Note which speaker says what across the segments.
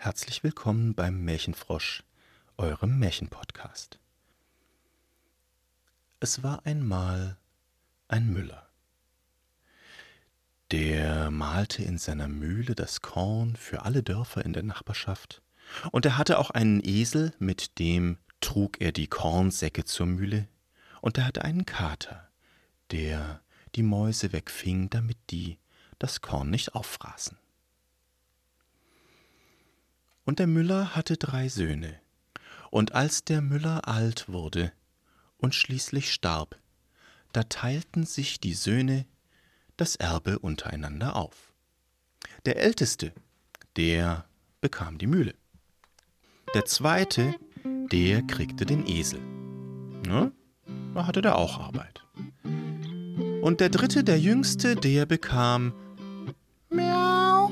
Speaker 1: Herzlich willkommen beim Märchenfrosch, eurem Märchenpodcast. Es war einmal ein Müller. Der mahlte in seiner Mühle das Korn für alle Dörfer in der Nachbarschaft, und er hatte auch einen Esel, mit dem trug er die Kornsäcke zur Mühle, und er hatte einen Kater, der die Mäuse wegfing, damit die das Korn nicht auffraßen. Und der Müller hatte drei Söhne. Und als der Müller alt wurde und schließlich starb, da teilten sich die Söhne das Erbe untereinander auf. Der Älteste, der bekam die Mühle. Der Zweite, der kriegte den Esel. Ne? Da hatte der auch Arbeit. Und der Dritte, der Jüngste, der bekam Miau.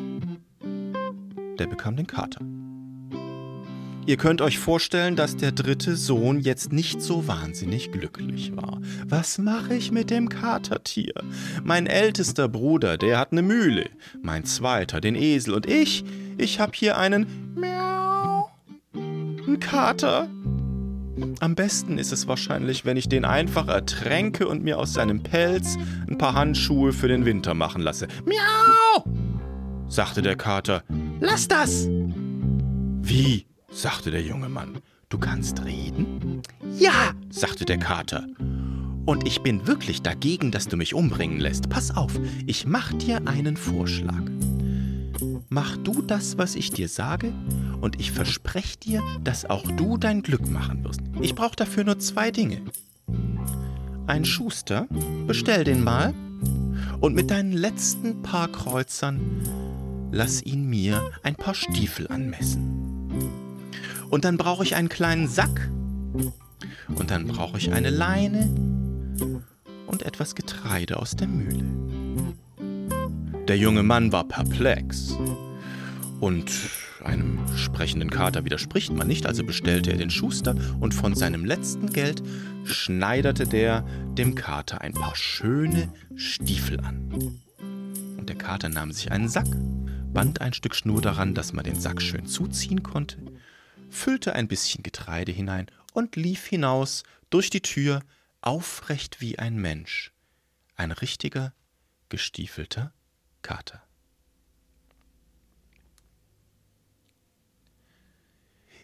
Speaker 1: Der bekam den Kater. Ihr könnt euch vorstellen, dass der dritte Sohn jetzt nicht so wahnsinnig glücklich war. Was mache ich mit dem Katertier? Mein ältester Bruder, der hat eine Mühle, mein zweiter den Esel und ich, ich hab hier einen Miau. Ein Kater. Am besten ist es wahrscheinlich, wenn ich den einfach ertränke und mir aus seinem Pelz ein paar Handschuhe für den Winter machen lasse. Miau! sagte der Kater. Lass das! Wie? Sagte der junge Mann. Du kannst reden? Ja, sagte der Kater. Und ich bin wirklich dagegen, dass du mich umbringen lässt. Pass auf, ich mach dir einen Vorschlag. Mach du das, was ich dir sage, und ich verspreche dir, dass auch du dein Glück machen wirst. Ich brauche dafür nur zwei Dinge. Ein Schuster, bestell den mal, und mit deinen letzten paar Kreuzern lass ihn mir ein paar Stiefel anmessen. Und dann brauche ich einen kleinen Sack. Und dann brauche ich eine Leine und etwas Getreide aus der Mühle. Der junge Mann war perplex. Und einem sprechenden Kater widerspricht man nicht, also bestellte er den Schuster und von seinem letzten Geld schneiderte der dem Kater ein paar schöne Stiefel an. Und der Kater nahm sich einen Sack, band ein Stück Schnur daran, dass man den Sack schön zuziehen konnte, füllte ein bisschen Getreide hinein und lief hinaus durch die Tür, aufrecht wie ein Mensch. Ein richtiger, gestiefelter Kater.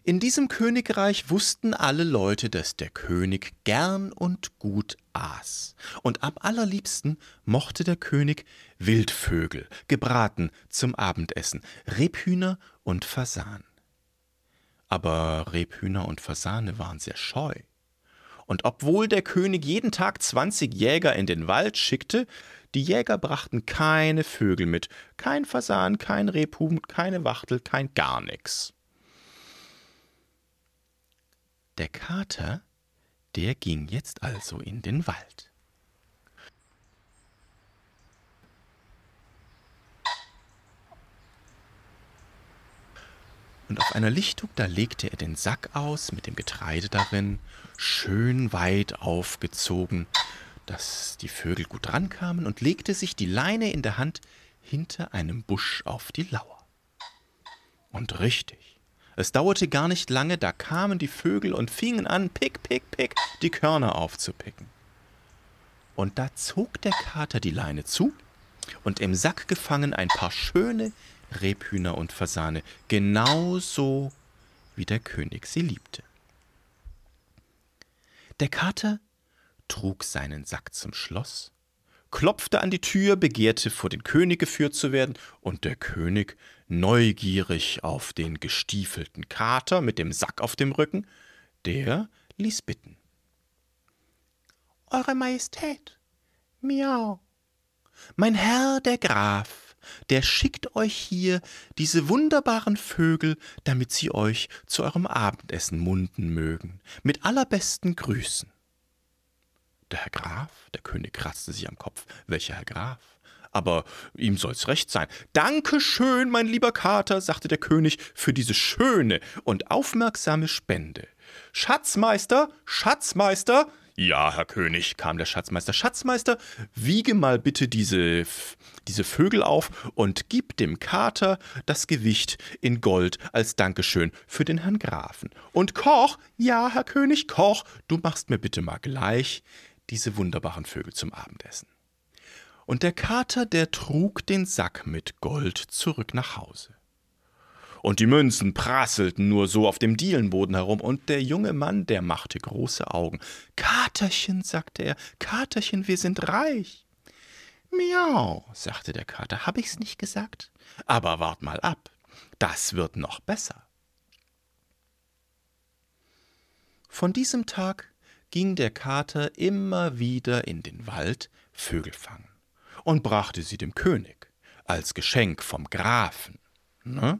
Speaker 1: In diesem Königreich wussten alle Leute, dass der König gern und gut aß. Und am allerliebsten mochte der König Wildvögel, gebraten zum Abendessen, Rebhühner und Fasan. Aber Rebhühner und Fasane waren sehr scheu. Und obwohl der König jeden Tag 20 Jäger in den Wald schickte, die Jäger brachten keine Vögel mit, kein Fasan, kein Rebhuhn, keine Wachtel, kein gar nix. Der Kater, der ging jetzt also in den Wald. Und auf einer Lichtung, da legte er den Sack aus mit dem Getreide darin, schön weit aufgezogen, dass die Vögel gut rankamen, und legte sich die Leine in der Hand hinter einem Busch auf die Lauer. Und richtig, es dauerte gar nicht lange, da kamen die Vögel und fingen an, pick, pick, pick, die Körner aufzupicken. Und da zog der Kater die Leine zu, und im Sack gefangen ein paar schöne, Rebhühner und Fasane, genauso wie der König sie liebte. Der Kater trug seinen Sack zum Schloss, klopfte an die Tür, begehrte vor den König geführt zu werden, und der König, neugierig auf den gestiefelten Kater mit dem Sack auf dem Rücken, der ließ bitten. Eure Majestät, miau. Mein Herr der Graf, der schickt euch hier diese wunderbaren Vögel, damit sie euch zu eurem Abendessen munden mögen. Mit allerbesten Grüßen. Der Herr Graf, der König kratzte sich am Kopf. Welcher Herr Graf? aber ihm soll's recht sein. Danke schön, mein lieber Kater, sagte der König, für diese schöne und aufmerksame Spende. Schatzmeister, Schatzmeister, Ja, Herr König, kam der Schatzmeister. Schatzmeister, wiege mal bitte diese, diese Vögel auf und gib dem Kater das Gewicht in Gold als Dankeschön für den Herrn Grafen. Und Koch, ja, Herr König, Koch, du machst mir bitte mal gleich diese wunderbaren Vögel zum Abendessen. Und der Kater, der trug den Sack mit Gold zurück nach Hause und die Münzen prasselten nur so auf dem Dielenboden herum, und der junge Mann, der machte große Augen. Katerchen, sagte er, Katerchen, wir sind reich. Miau, sagte der Kater, hab ich's nicht gesagt? Aber wart mal ab, das wird noch besser. Von diesem Tag ging der Kater immer wieder in den Wald Vögel fangen und brachte sie dem König als Geschenk vom Grafen. Ne?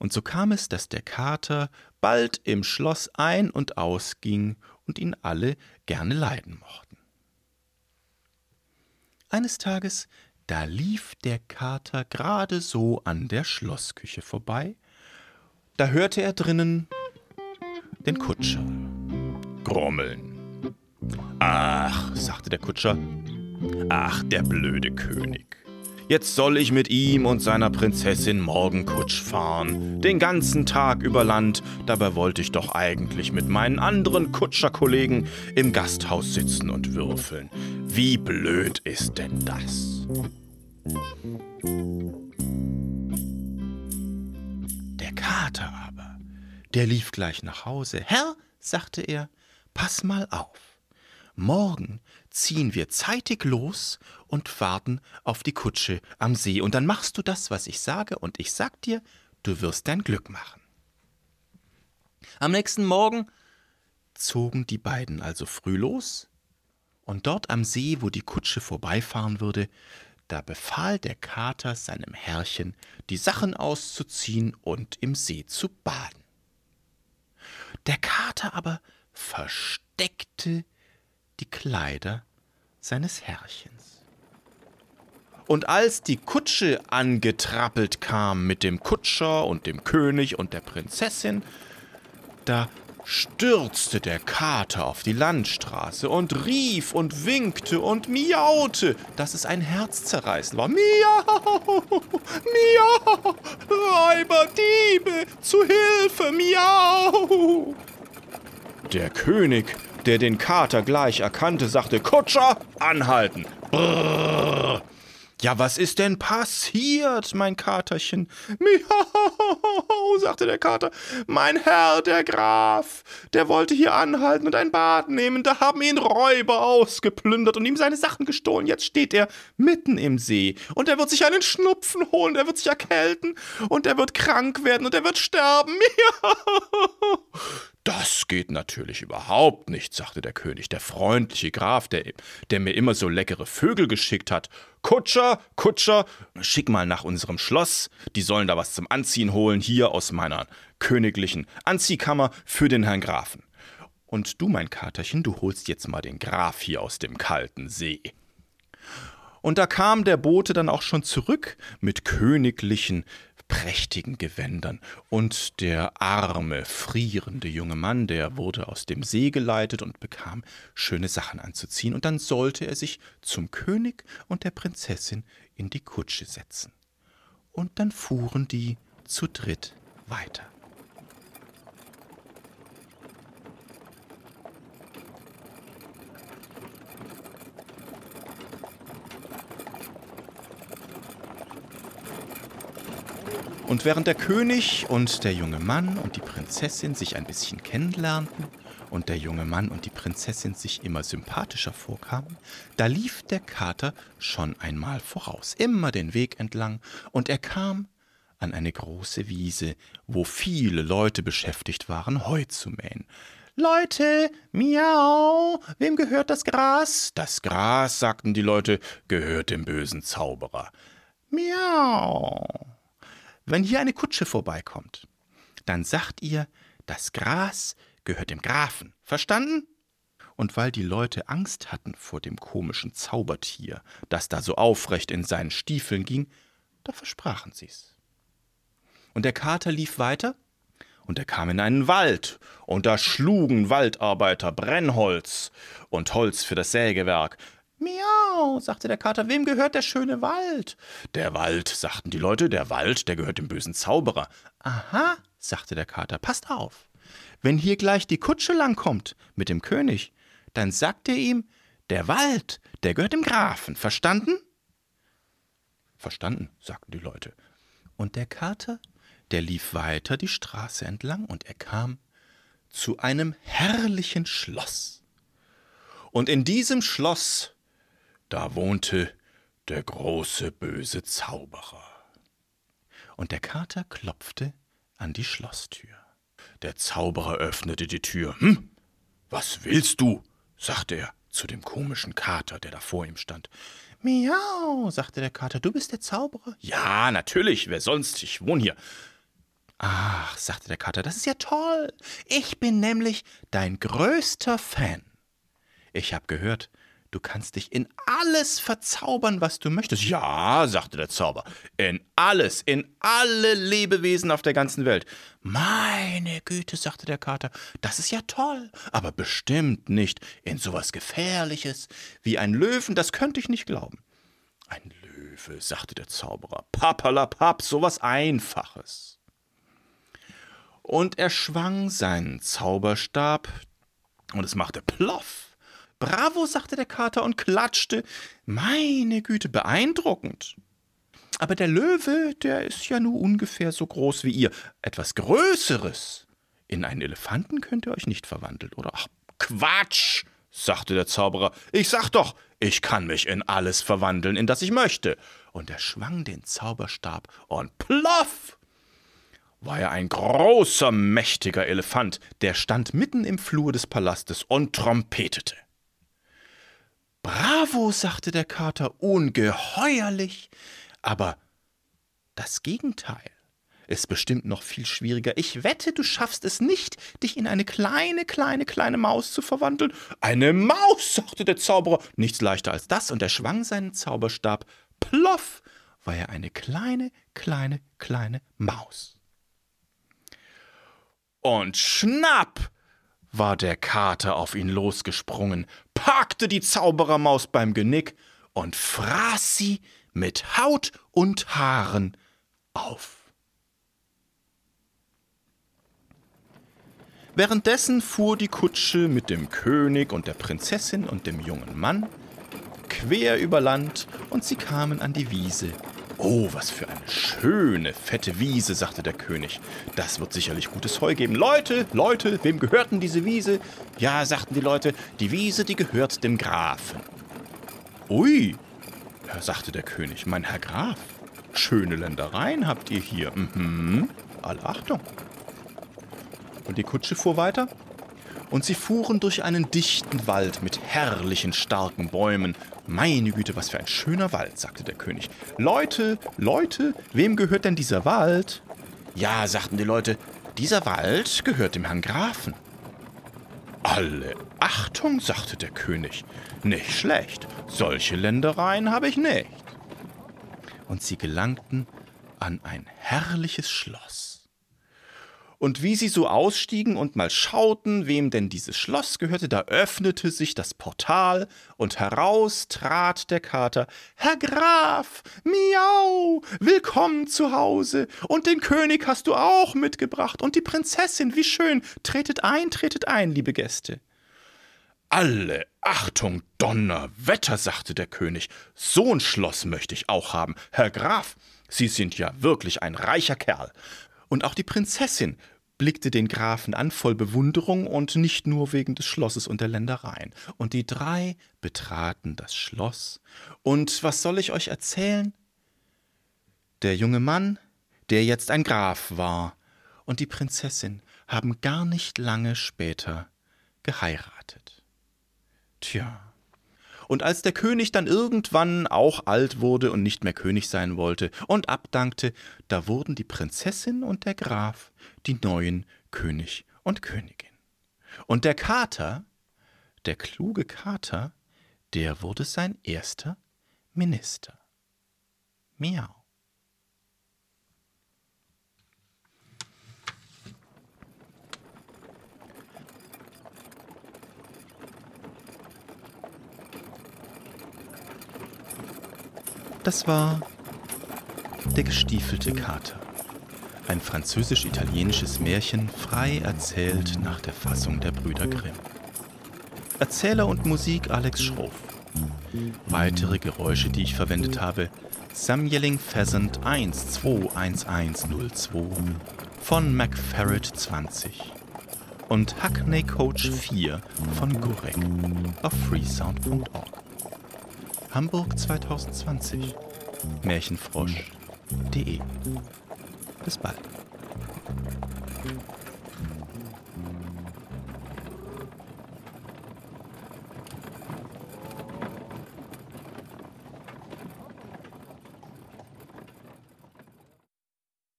Speaker 1: Und so kam es, dass der Kater bald im Schloss ein und ausging und ihn alle gerne leiden mochten. Eines Tages, da lief der Kater gerade so an der Schloßküche vorbei, da hörte er drinnen den Kutscher grummeln. Ach, sagte der Kutscher, ach, der blöde König. Jetzt soll ich mit ihm und seiner Prinzessin morgen Kutsch fahren. Den ganzen Tag über Land. Dabei wollte ich doch eigentlich mit meinen anderen Kutscherkollegen im Gasthaus sitzen und würfeln. Wie blöd ist denn das? Der Kater aber, der lief gleich nach Hause. Herr, sagte er, pass mal auf. Morgen ziehen wir zeitig los und warten auf die Kutsche am See. Und dann machst du das, was ich sage, und ich sag dir, du wirst dein Glück machen. Am nächsten Morgen zogen die beiden also früh los, und dort am See, wo die Kutsche vorbeifahren würde, da befahl der Kater seinem Herrchen, die Sachen auszuziehen und im See zu baden. Der Kater aber versteckte die Kleider seines Herrchens. Und als die Kutsche angetrappelt kam mit dem Kutscher und dem König und der Prinzessin, da stürzte der Kater auf die Landstraße und rief und winkte und miaute, dass es ein Herzzerreißen war. Miau, miau, Räuber, Diebe, zu Hilfe, miau. Der König der den Kater gleich erkannte, sagte, Kutscher, anhalten. Brrr. Ja, was ist denn passiert, mein Katerchen? Miau, sagte der Kater. Mein Herr, der Graf, der wollte hier anhalten und ein Bad nehmen. Da haben ihn Räuber ausgeplündert und ihm seine Sachen gestohlen. Jetzt steht er mitten im See und er wird sich einen Schnupfen holen, er wird sich erkälten und er wird krank werden und er wird sterben. Miau. Das geht natürlich überhaupt nicht, sagte der König, der freundliche Graf, der, der mir immer so leckere Vögel geschickt hat. Kutscher, Kutscher, schick mal nach unserem Schloss, die sollen da was zum Anziehen holen, hier aus meiner königlichen Anziehkammer für den Herrn Grafen. Und du, mein Katerchen, du holst jetzt mal den Graf hier aus dem kalten See. Und da kam der Bote dann auch schon zurück mit königlichen prächtigen Gewändern. Und der arme, frierende junge Mann, der wurde aus dem See geleitet und bekam schöne Sachen anzuziehen, und dann sollte er sich zum König und der Prinzessin in die Kutsche setzen. Und dann fuhren die zu dritt weiter. Und während der König und der junge Mann und die Prinzessin sich ein bisschen kennenlernten und der junge Mann und die Prinzessin sich immer sympathischer vorkamen, da lief der Kater schon einmal voraus, immer den Weg entlang, und er kam an eine große Wiese, wo viele Leute beschäftigt waren, Heu zu mähen. Leute, miau, wem gehört das Gras? Das Gras, sagten die Leute, gehört dem bösen Zauberer. Miau. Wenn hier eine Kutsche vorbeikommt, dann sagt ihr, das Gras gehört dem Grafen. Verstanden? Und weil die Leute Angst hatten vor dem komischen Zaubertier, das da so aufrecht in seinen Stiefeln ging, da versprachen sie's. Und der Kater lief weiter, und er kam in einen Wald, und da schlugen Waldarbeiter Brennholz und Holz für das Sägewerk. Miau, sagte der Kater, wem gehört der schöne Wald? Der Wald, sagten die Leute, der Wald, der gehört dem bösen Zauberer. Aha, sagte der Kater, passt auf. Wenn hier gleich die Kutsche langkommt mit dem König, dann sagt ihr ihm, der Wald, der gehört dem Grafen, verstanden? Verstanden, sagten die Leute. Und der Kater der lief weiter die Straße entlang und er kam zu einem herrlichen Schloss. Und in diesem Schloss, da wohnte der große böse Zauberer. Und der Kater klopfte an die Schlosstür. Der Zauberer öffnete die Tür. Hm, was willst du? sagte er zu dem komischen Kater, der da vor ihm stand. Miau, sagte der Kater, du bist der Zauberer? Ja, natürlich, wer sonst? Ich wohne hier. Ach, sagte der Kater, das ist ja toll. Ich bin nämlich dein größter Fan. Ich hab gehört, du kannst dich in alles verzaubern, was du möchtest. Ja, sagte der Zauber, in alles, in alle Lebewesen auf der ganzen Welt. Meine Güte, sagte der Kater, das ist ja toll, aber bestimmt nicht in sowas Gefährliches wie ein Löwen, das könnte ich nicht glauben. Ein Löwe, sagte der Zauberer, papperlapapp, sowas Einfaches und er schwang seinen Zauberstab und es machte ploff. Bravo, sagte der Kater und klatschte. Meine Güte, beeindruckend. Aber der Löwe, der ist ja nur ungefähr so groß wie ihr. Etwas Größeres. In einen Elefanten könnt ihr euch nicht verwandeln, oder? Ach, Quatsch, sagte der Zauberer. Ich sag doch, ich kann mich in alles verwandeln, in das ich möchte. Und er schwang den Zauberstab und ploff! war er ein großer, mächtiger Elefant, der stand mitten im Flur des Palastes und trompetete. Bravo, sagte der Kater, ungeheuerlich, aber das Gegenteil ist bestimmt noch viel schwieriger. Ich wette, du schaffst es nicht, dich in eine kleine, kleine, kleine Maus zu verwandeln. Eine Maus, sagte der Zauberer, nichts leichter als das, und er schwang seinen Zauberstab. Ploff, war er eine kleine, kleine, kleine Maus. Und schnapp war der Kater auf ihn losgesprungen, packte die Zauberermaus beim Genick und fraß sie mit Haut und Haaren auf. Währenddessen fuhr die Kutsche mit dem König und der Prinzessin und dem jungen Mann quer über Land und sie kamen an die Wiese, Oh, was für eine schöne, fette Wiese, sagte der König. Das wird sicherlich gutes Heu geben. Leute, Leute, wem gehört denn diese Wiese? Ja, sagten die Leute, die Wiese, die gehört dem Grafen. Ui, sagte der König, mein Herr Graf, schöne Ländereien habt ihr hier. Mhm, alle Achtung. Und die Kutsche fuhr weiter und sie fuhren durch einen dichten Wald mit herrlichen, starken Bäumen. Meine Güte, was für ein schöner Wald, sagte der König. Leute, Leute, wem gehört denn dieser Wald? Ja, sagten die Leute, dieser Wald gehört dem Herrn Grafen. Alle Achtung, sagte der König. Nicht schlecht, solche Ländereien habe ich nicht. Und sie gelangten an ein herrliches Schloss. Und wie sie so ausstiegen und mal schauten, wem denn dieses Schloss gehörte, da öffnete sich das Portal und heraus trat der Kater. Herr Graf, miau, willkommen zu Hause. Und den König hast du auch mitgebracht und die Prinzessin, wie schön. Tretet ein, tretet ein, liebe Gäste. Alle Achtung, Donnerwetter, sagte der König. So ein Schloss möchte ich auch haben. Herr Graf, Sie sind ja wirklich ein reicher Kerl. Und auch die Prinzessin blickte den Grafen an voll Bewunderung und nicht nur wegen des Schlosses und der Ländereien. Und die drei betraten das Schloss. Und was soll ich euch erzählen? Der junge Mann, der jetzt ein Graf war, und die Prinzessin haben gar nicht lange später geheiratet. Tja. Und als der König dann irgendwann auch alt wurde und nicht mehr König sein wollte und abdankte, da wurden die Prinzessin und der Graf die neuen König und Königin. Und der Kater, der kluge Kater, der wurde sein erster Minister. Miau. Das war Der gestiefelte Kater. Ein französisch-italienisches Märchen, frei erzählt nach der Fassung der Brüder Grimm. Erzähler und Musik Alex Schroff. Weitere Geräusche, die ich verwendet habe, Some Yelling Pheasant 121102 von McFerret 20 und Hackney Coach 4 von Gurek auf freesound.org. Hamburg 2020 Märchenfrosch.de Bis bald.